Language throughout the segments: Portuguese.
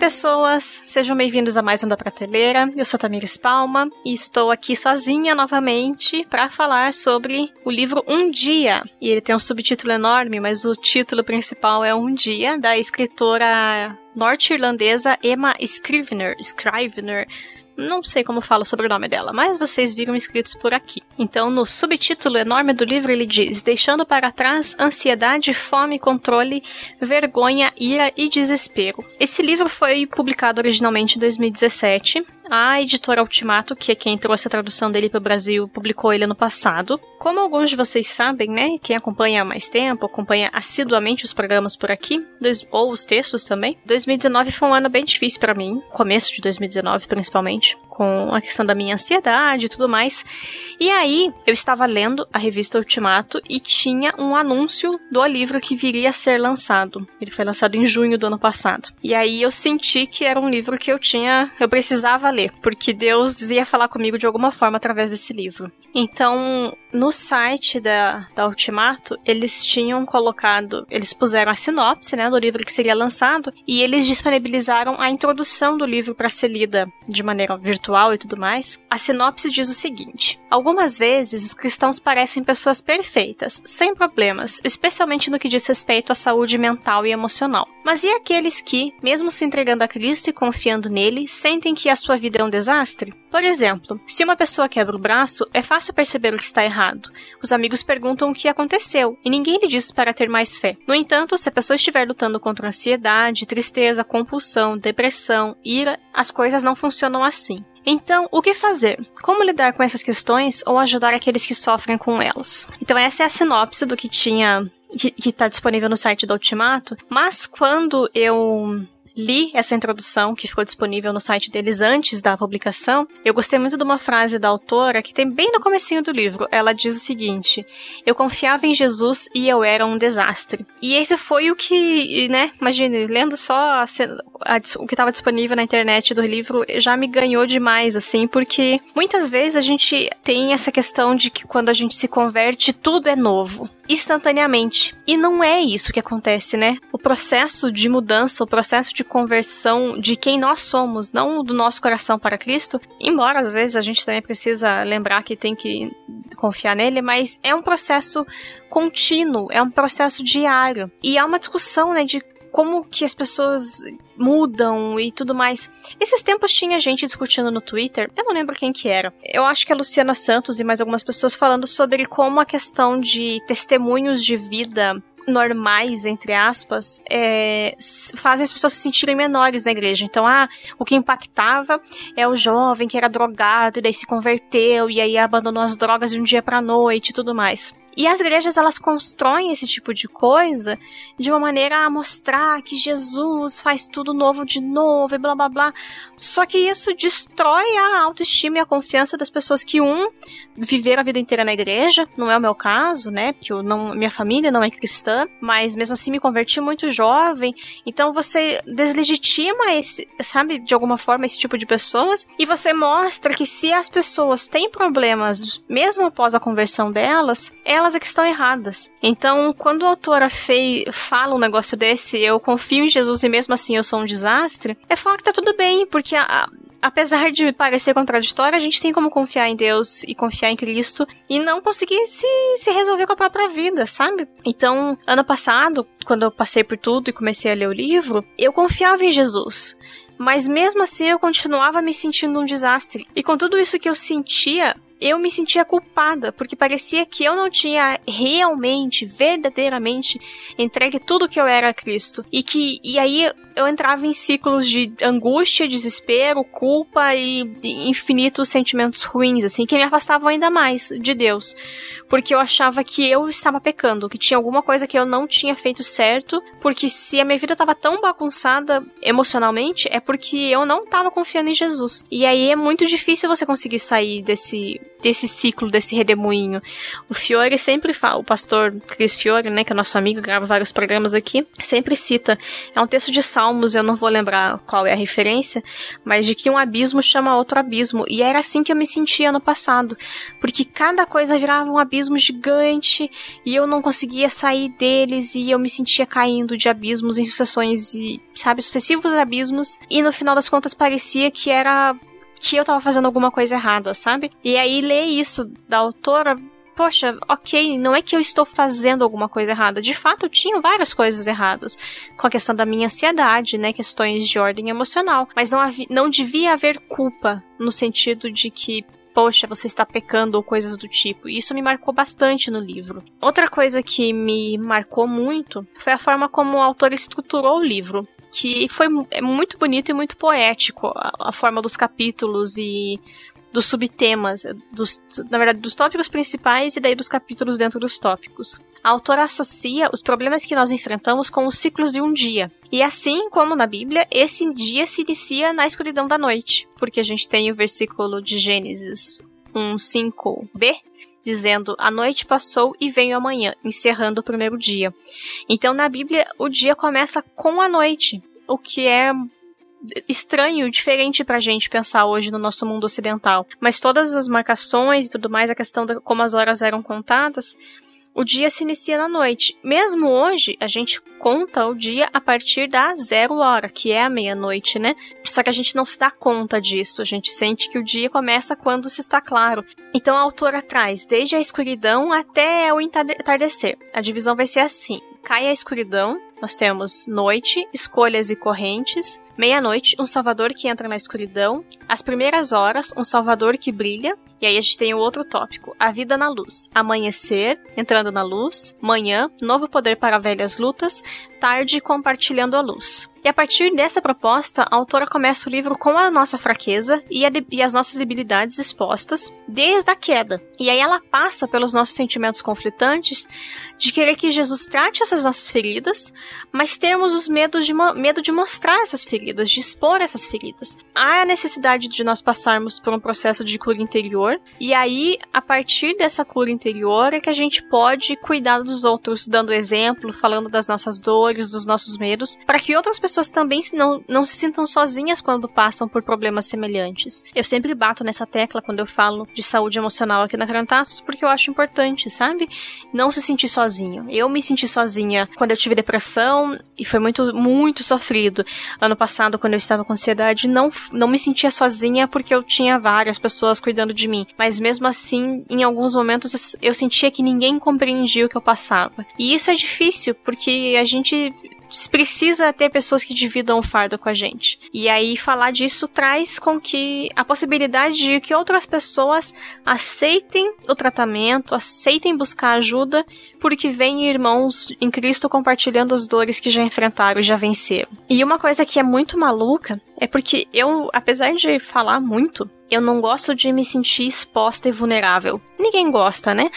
pessoas, sejam bem-vindos a mais um da Prateleira. Eu sou Tamires Palma e estou aqui sozinha novamente para falar sobre o livro Um Dia. E ele tem um subtítulo enorme, mas o título principal é Um Dia, da escritora norte-irlandesa Emma Scrivener. Scrivener não sei como fala sobre o nome dela, mas vocês viram escritos por aqui. Então, no subtítulo enorme do livro, ele diz: Deixando para trás ansiedade, fome, controle, vergonha, ira e desespero. Esse livro foi publicado originalmente em 2017 a editora Ultimato, que é quem trouxe a tradução dele para o Brasil, publicou ele ano passado. Como alguns de vocês sabem, né, quem acompanha há mais tempo, acompanha assiduamente os programas por aqui, ou os textos também, 2019 foi um ano bem difícil para mim, começo de 2019 principalmente, com a questão da minha ansiedade e tudo mais. E aí, eu estava lendo a revista Ultimato e tinha um anúncio do livro que viria a ser lançado. Ele foi lançado em junho do ano passado. E aí eu senti que era um livro que eu tinha, eu precisava ler porque Deus ia falar comigo de alguma forma através desse livro. Então, no site da, da Ultimato, eles tinham colocado, eles puseram a sinopse, né, do livro que seria lançado, e eles disponibilizaram a introdução do livro para ser lida de maneira virtual e tudo mais. A sinopse diz o seguinte: Algumas vezes os cristãos parecem pessoas perfeitas, sem problemas, especialmente no que diz respeito à saúde mental e emocional. Mas e aqueles que, mesmo se entregando a Cristo e confiando nele, sentem que a sua vida é um desastre? Por exemplo, se uma pessoa quebra o braço, é fácil perceber o que está errado. Os amigos perguntam o que aconteceu e ninguém lhe diz para ter mais fé. No entanto, se a pessoa estiver lutando contra ansiedade, tristeza, compulsão, depressão, ira, as coisas não funcionam assim. Então, o que fazer? Como lidar com essas questões ou ajudar aqueles que sofrem com elas? Então, essa é a sinopse do que tinha que está disponível no site do Ultimato, mas quando eu li essa introdução que ficou disponível no site deles antes da publicação, eu gostei muito de uma frase da autora que tem bem no comecinho do livro. Ela diz o seguinte: "Eu confiava em Jesus e eu era um desastre". E esse foi o que, né, imagine, lendo só a, a, o que estava disponível na internet do livro, já me ganhou demais assim, porque muitas vezes a gente tem essa questão de que quando a gente se converte, tudo é novo instantaneamente. E não é isso que acontece, né? O processo de mudança, o processo de conversão de quem nós somos, não do nosso coração para Cristo, embora às vezes a gente também precisa lembrar que tem que confiar nele, mas é um processo contínuo, é um processo diário. E há uma discussão, né, de como que as pessoas mudam e tudo mais. Esses tempos tinha gente discutindo no Twitter, eu não lembro quem que era. Eu acho que é Luciana Santos e mais algumas pessoas falando sobre como a questão de testemunhos de vida normais, entre aspas, é, fazem as pessoas se sentirem menores na igreja. Então, ah, o que impactava é o jovem que era drogado e daí se converteu e aí abandonou as drogas de um dia pra noite e tudo mais. E as igrejas elas constroem esse tipo de coisa de uma maneira a mostrar que Jesus faz tudo novo de novo e blá blá blá. Só que isso destrói a autoestima e a confiança das pessoas que um viveram a vida inteira na igreja, não é o meu caso, né? Porque eu não, minha família não é cristã, mas mesmo assim me converti muito jovem. Então você deslegitima esse, sabe, de alguma forma esse tipo de pessoas e você mostra que se as pessoas têm problemas mesmo após a conversão delas, elas é que estão erradas. Então, quando a autora fei, fala um negócio desse, eu confio em Jesus e mesmo assim eu sou um desastre, é falar que tá tudo bem, porque a, apesar de parecer contraditório, a gente tem como confiar em Deus e confiar em Cristo e não conseguir se, se resolver com a própria vida, sabe? Então, ano passado, quando eu passei por tudo e comecei a ler o livro, eu confiava em Jesus. Mas mesmo assim eu continuava me sentindo um desastre. E com tudo isso que eu sentia, eu me sentia culpada, porque parecia que eu não tinha realmente, verdadeiramente entregue tudo que eu era a Cristo. E que e aí eu entrava em ciclos de angústia, desespero, culpa e infinitos sentimentos ruins, assim, que me afastavam ainda mais de Deus. Porque eu achava que eu estava pecando, que tinha alguma coisa que eu não tinha feito certo, porque se a minha vida estava tão bagunçada emocionalmente, é porque eu não estava confiando em Jesus. E aí é muito difícil você conseguir sair desse desse ciclo, desse redemoinho. O Fiore sempre fala, o pastor Chris Fiore, né, que é nosso amigo, grava vários programas aqui, sempre cita. É um texto de Salmos, eu não vou lembrar qual é a referência, mas de que um abismo chama outro abismo. E era assim que eu me sentia no passado, porque cada coisa virava um abismo gigante e eu não conseguia sair deles e eu me sentia caindo de abismos em sucessões sabe? Sucessivos abismos. E no final das contas parecia que era que eu tava fazendo alguma coisa errada, sabe? E aí ler isso da autora poxa, ok, não é que eu estou fazendo alguma coisa errada. De fato, eu tinha várias coisas erradas. Com a questão da minha ansiedade, né? Questões de ordem emocional. Mas não, havia, não devia haver culpa no sentido de que. Poxa, você está pecando ou coisas do tipo. E isso me marcou bastante no livro. Outra coisa que me marcou muito foi a forma como o autor estruturou o livro que foi é muito bonito e muito poético a, a, forma dos capítulos e dos subtemas, dos, na verdade, dos tópicos principais e daí dos capítulos dentro dos tópicos. A autora associa os problemas que nós enfrentamos com os ciclos de um dia. E assim como na Bíblia, esse dia se inicia na escuridão da noite, porque a gente tem o versículo de Gênesis 1:5b dizendo: "A noite passou e veio a manhã", encerrando o primeiro dia. Então na Bíblia, o dia começa com a noite, o que é estranho, diferente pra gente pensar hoje no nosso mundo ocidental. Mas todas as marcações e tudo mais, a questão de como as horas eram contadas, o dia se inicia na noite. Mesmo hoje, a gente conta o dia a partir da zero hora, que é a meia-noite, né? Só que a gente não se dá conta disso. A gente sente que o dia começa quando se está claro. Então a autora traz desde a escuridão até o entardecer. A divisão vai ser assim: cai a escuridão, nós temos noite, escolhas e correntes, meia-noite, um salvador que entra na escuridão, as primeiras horas, um salvador que brilha, e aí a gente tem o outro tópico, a vida na luz, amanhecer, entrando na luz, manhã, novo poder para velhas lutas, tarde, compartilhando a luz. E a partir dessa proposta, a autora começa o livro com a nossa fraqueza e, a, e, as nossas debilidades expostas desde a queda. E aí ela passa pelos nossos sentimentos conflitantes de querer que Jesus trate essas nossas feridas, mas temos os medos de medo de mostrar essas feridas, de expor essas feridas. Há a necessidade de nós passarmos por um processo de cura interior, e aí, a partir dessa cura interior, é que a gente pode cuidar dos outros, dando exemplo, falando das nossas dores, dos nossos medos, para que outras pessoas também não, não se sintam sozinhas quando passam por problemas semelhantes. Eu sempre bato nessa tecla quando eu falo de saúde emocional aqui na Crantaços, porque eu acho importante, sabe? Não se sentir sozinho. Eu me senti sozinha quando eu tive depressão e foi muito, muito sofrido. Ano passado, quando eu estava com ansiedade, não, não me sentia sozinha porque eu tinha várias pessoas cuidando de mim. Mas mesmo assim, em alguns momentos eu sentia que ninguém compreendia o que eu passava. E isso é difícil porque a gente bir precisa ter pessoas que dividam o fardo com a gente. E aí falar disso traz com que a possibilidade de que outras pessoas aceitem o tratamento, aceitem buscar ajuda, porque vêm irmãos em Cristo compartilhando as dores que já enfrentaram e já venceram. E uma coisa que é muito maluca é porque eu, apesar de falar muito, eu não gosto de me sentir exposta e vulnerável. Ninguém gosta, né?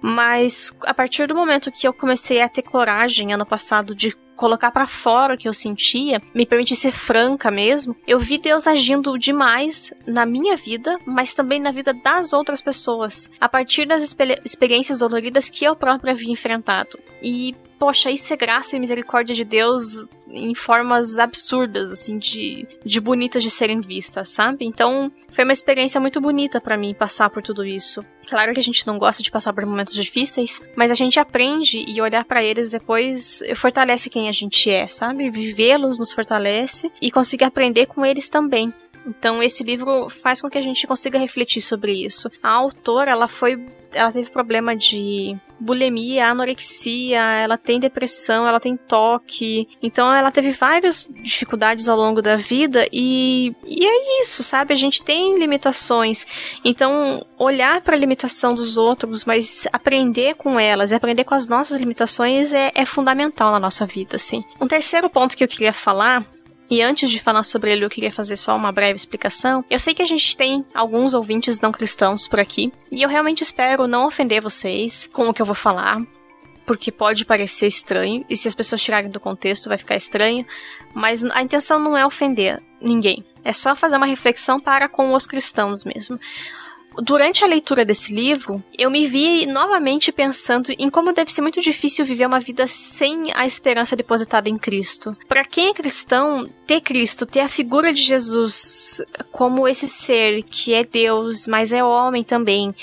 Mas a partir do momento que eu comecei a ter coragem ano passado de colocar para fora o que eu sentia, me permitir ser franca mesmo, eu vi Deus agindo demais na minha vida, mas também na vida das outras pessoas, a partir das experiências doloridas que eu própria havia enfrentado. E poxa, isso é graça e misericórdia de Deus em formas absurdas, assim, de, de bonitas de serem vistas, sabe? Então, foi uma experiência muito bonita para mim passar por tudo isso. Claro que a gente não gosta de passar por momentos difíceis, mas a gente aprende e olhar para eles depois fortalece quem a gente é, sabe? Vivê-los nos fortalece e conseguir aprender com eles também. Então esse livro faz com que a gente consiga refletir sobre isso. A autora, ela foi ela teve problema de bulimia, anorexia, ela tem depressão, ela tem toque. Então ela teve várias dificuldades ao longo da vida e, e é isso, sabe? A gente tem limitações. Então, olhar para a limitação dos outros, mas aprender com elas e aprender com as nossas limitações é, é fundamental na nossa vida, assim. Um terceiro ponto que eu queria falar e antes de falar sobre ele, eu queria fazer só uma breve explicação. Eu sei que a gente tem alguns ouvintes não cristãos por aqui, e eu realmente espero não ofender vocês com o que eu vou falar, porque pode parecer estranho, e se as pessoas tirarem do contexto vai ficar estranho, mas a intenção não é ofender ninguém. É só fazer uma reflexão para com os cristãos mesmo. Durante a leitura desse livro, eu me vi novamente pensando em como deve ser muito difícil viver uma vida sem a esperança depositada em Cristo. Para quem é cristão, ter Cristo, ter a figura de Jesus como esse ser que é Deus, mas é homem também,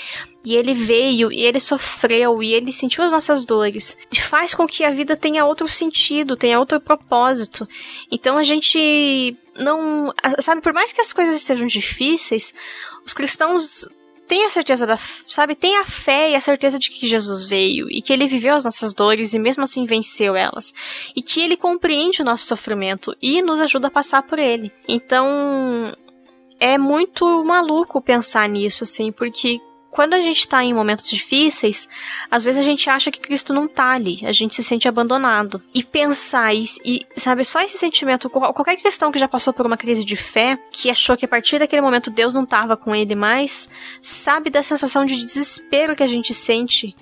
e ele veio e ele sofreu e ele sentiu as nossas dores, e faz com que a vida tenha outro sentido, tenha outro propósito. Então a gente não, sabe, por mais que as coisas estejam difíceis, os cristãos têm a certeza da, sabe, tem a fé e a certeza de que Jesus veio e que ele viveu as nossas dores e mesmo assim venceu elas. E que ele compreende o nosso sofrimento e nos ajuda a passar por ele. Então, é muito maluco pensar nisso, assim, porque quando a gente está em momentos difíceis, às vezes a gente acha que Cristo não tá ali, a gente se sente abandonado. E pensar e sabe, só esse sentimento, qualquer cristão que já passou por uma crise de fé, que achou que a partir daquele momento Deus não estava com ele mais, sabe da sensação de desespero que a gente sente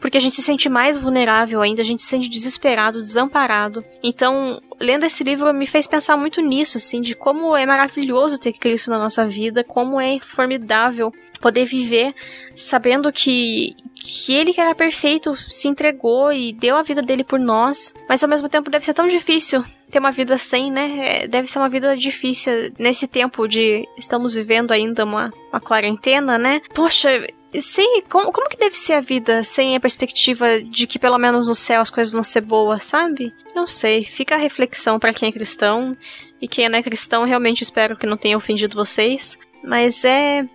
porque a gente se sente mais vulnerável ainda, a gente se sente desesperado, desamparado. Então, lendo esse livro me fez pensar muito nisso, assim, de como é maravilhoso ter Cristo na nossa vida, como é formidável poder viver sabendo que que ele que era perfeito se entregou e deu a vida dele por nós, mas ao mesmo tempo deve ser tão difícil ter uma vida sem, né? É, deve ser uma vida difícil nesse tempo de estamos vivendo ainda uma, uma quarentena, né? Poxa, Sim, como, como que deve ser a vida sem a perspectiva de que pelo menos no céu as coisas vão ser boas, sabe? Não sei, fica a reflexão para quem é cristão. E quem não é cristão, realmente espero que não tenha ofendido vocês. Mas é.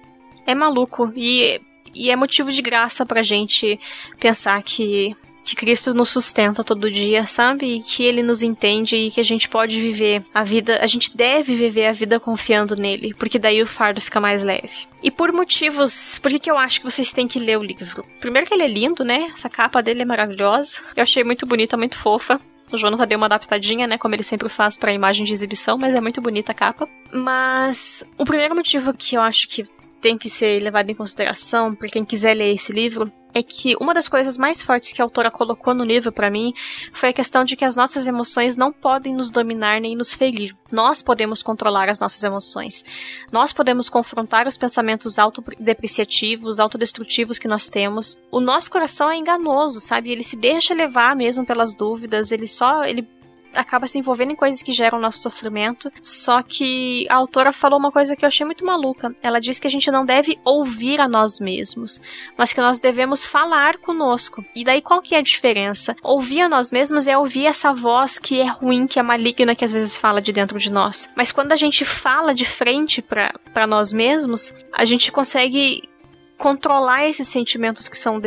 É maluco. E, e é motivo de graça pra gente pensar que que Cristo nos sustenta todo dia, sabe? E que ele nos entende e que a gente pode viver a vida, a gente deve viver a vida confiando nele, porque daí o fardo fica mais leve. E por motivos, por que, que eu acho que vocês têm que ler o livro? Primeiro que ele é lindo, né? Essa capa dele é maravilhosa. Eu achei muito bonita, muito fofa. O Jonathan deu uma adaptadinha, né? Como ele sempre faz para imagem de exibição, mas é muito bonita a capa. Mas o primeiro motivo que eu acho que tem que ser levado em consideração para quem quiser ler esse livro é que uma das coisas mais fortes que a autora colocou no livro para mim foi a questão de que as nossas emoções não podem nos dominar nem nos ferir. Nós podemos controlar as nossas emoções. Nós podemos confrontar os pensamentos autodepreciativos, autodestrutivos que nós temos. O nosso coração é enganoso, sabe? Ele se deixa levar mesmo pelas dúvidas, ele só ele acaba se envolvendo em coisas que geram nosso sofrimento. Só que a autora falou uma coisa que eu achei muito maluca. Ela diz que a gente não deve ouvir a nós mesmos, mas que nós devemos falar conosco. E daí qual que é a diferença? Ouvir a nós mesmos é ouvir essa voz que é ruim, que é maligna, que às vezes fala de dentro de nós. Mas quando a gente fala de frente para nós mesmos, a gente consegue controlar esses sentimentos que são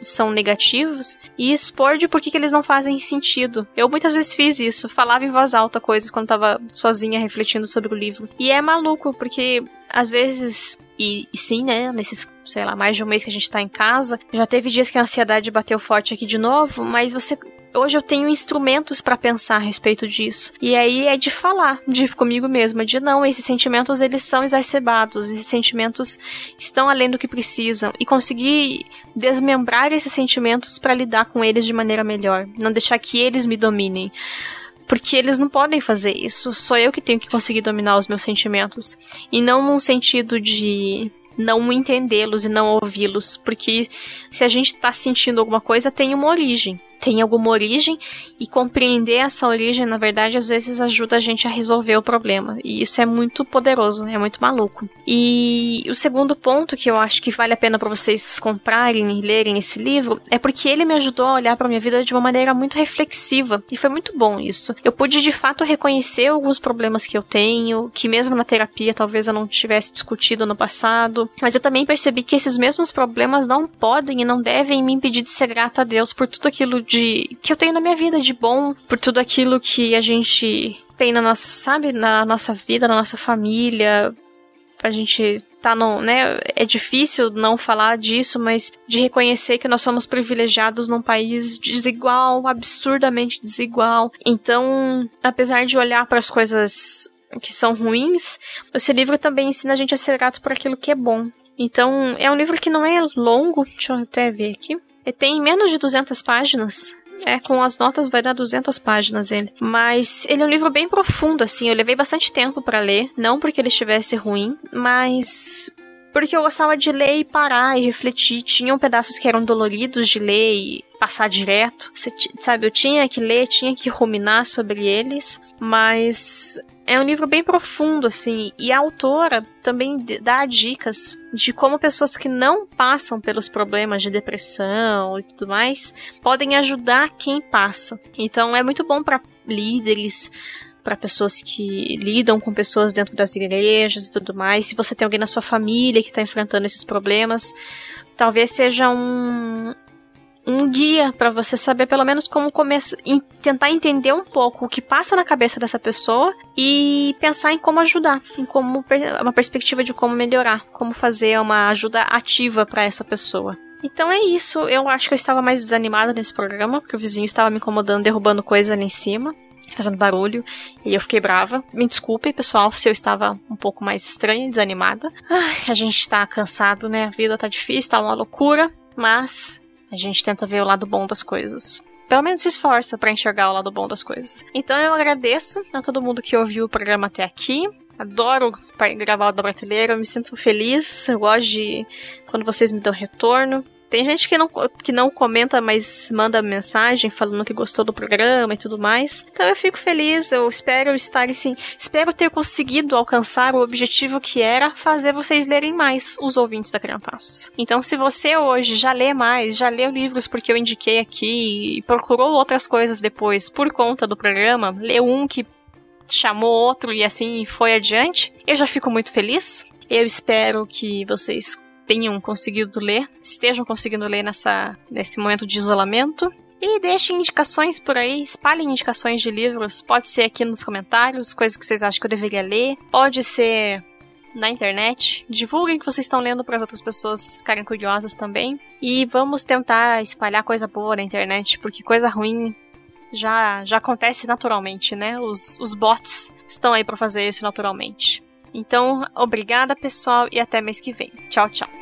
são negativos e expor de por que, eles não fazem sentido. Eu muitas vezes fiz isso, falava em voz alta coisas quando tava sozinha refletindo sobre o livro. E é maluco, porque às vezes e, e, sim, né, nesses, sei lá, mais de um mês que a gente tá em casa, já teve dias que a ansiedade bateu forte aqui de novo, mas você hoje eu tenho instrumentos para pensar a respeito disso. E aí é de falar de comigo mesma, de não, esses sentimentos eles são exacerbados, esses sentimentos estão além do que precisam e conseguir desmembrar esses sentimentos para lidar com eles de maneira melhor, não deixar que eles me dominem. Porque eles não podem fazer isso, sou eu que tenho que conseguir dominar os meus sentimentos. E não num sentido de não entendê-los e não ouvi-los, porque se a gente está sentindo alguma coisa, tem uma origem tem alguma origem e compreender essa origem, na verdade, às vezes ajuda a gente a resolver o problema. E isso é muito poderoso, é muito maluco. E o segundo ponto que eu acho que vale a pena para vocês comprarem e lerem esse livro é porque ele me ajudou a olhar para minha vida de uma maneira muito reflexiva e foi muito bom isso. Eu pude de fato reconhecer alguns problemas que eu tenho, que mesmo na terapia talvez eu não tivesse discutido no passado, mas eu também percebi que esses mesmos problemas não podem e não devem me impedir de ser grata a Deus por tudo aquilo de que eu tenho na minha vida de bom, por tudo aquilo que a gente tem na nossa, sabe, na nossa vida, na nossa família. A gente tá no, né, é difícil não falar disso, mas de reconhecer que nós somos privilegiados num país desigual, absurdamente desigual. Então, apesar de olhar para as coisas que são ruins, esse livro também ensina a gente a ser grato por aquilo que é bom. Então, é um livro que não é longo, deixa eu até ver aqui. Ele tem menos de 200 páginas. É, com as notas vai dar 200 páginas ele. Mas ele é um livro bem profundo, assim. Eu levei bastante tempo para ler. Não porque ele estivesse ruim, mas porque eu gostava de ler e parar e refletir. Tinham pedaços que eram doloridos de ler e passar direto. Você, sabe, eu tinha que ler, tinha que ruminar sobre eles, mas é um livro bem profundo, assim, e a autora também dá dicas de como pessoas que não passam pelos problemas de depressão e tudo mais podem ajudar quem passa. Então é muito bom para líderes, para pessoas que lidam com pessoas dentro das igrejas e tudo mais. Se você tem alguém na sua família que está enfrentando esses problemas, talvez seja um, um guia para você saber pelo menos como começar, tentar entender um pouco o que passa na cabeça dessa pessoa e pensar em como ajudar, em como uma perspectiva de como melhorar, como fazer uma ajuda ativa para essa pessoa. Então é isso. Eu acho que eu estava mais desanimada nesse programa, porque o vizinho estava me incomodando, derrubando coisa ali em cima fazendo barulho, e eu fiquei brava. Me desculpe, pessoal, se eu estava um pouco mais estranha desanimada. Ai, a gente tá cansado, né? A vida tá difícil, tá uma loucura, mas a gente tenta ver o lado bom das coisas. Pelo menos se esforça para enxergar o lado bom das coisas. Então eu agradeço a todo mundo que ouviu o programa até aqui. Adoro gravar o da prateleira, eu me sinto feliz. Eu gosto de quando vocês me dão retorno. Tem gente que não, que não comenta, mas manda mensagem falando que gostou do programa e tudo mais. Então eu fico feliz, eu espero estar assim, espero ter conseguido alcançar o objetivo que era fazer vocês lerem mais os ouvintes da Criantaços. Então se você hoje já lê mais, já leu livros porque eu indiquei aqui e procurou outras coisas depois por conta do programa, leu um que chamou outro e assim foi adiante, eu já fico muito feliz. Eu espero que vocês tenham conseguido ler, estejam conseguindo ler nessa, nesse momento de isolamento. E deixem indicações por aí, espalhem indicações de livros. Pode ser aqui nos comentários, coisas que vocês acham que eu deveria ler. Pode ser na internet. Divulguem que vocês estão lendo para as outras pessoas ficarem curiosas também. E vamos tentar espalhar coisa boa na internet, porque coisa ruim já, já acontece naturalmente, né? Os, os bots estão aí para fazer isso naturalmente. Então, obrigada pessoal e até mês que vem. Tchau, tchau.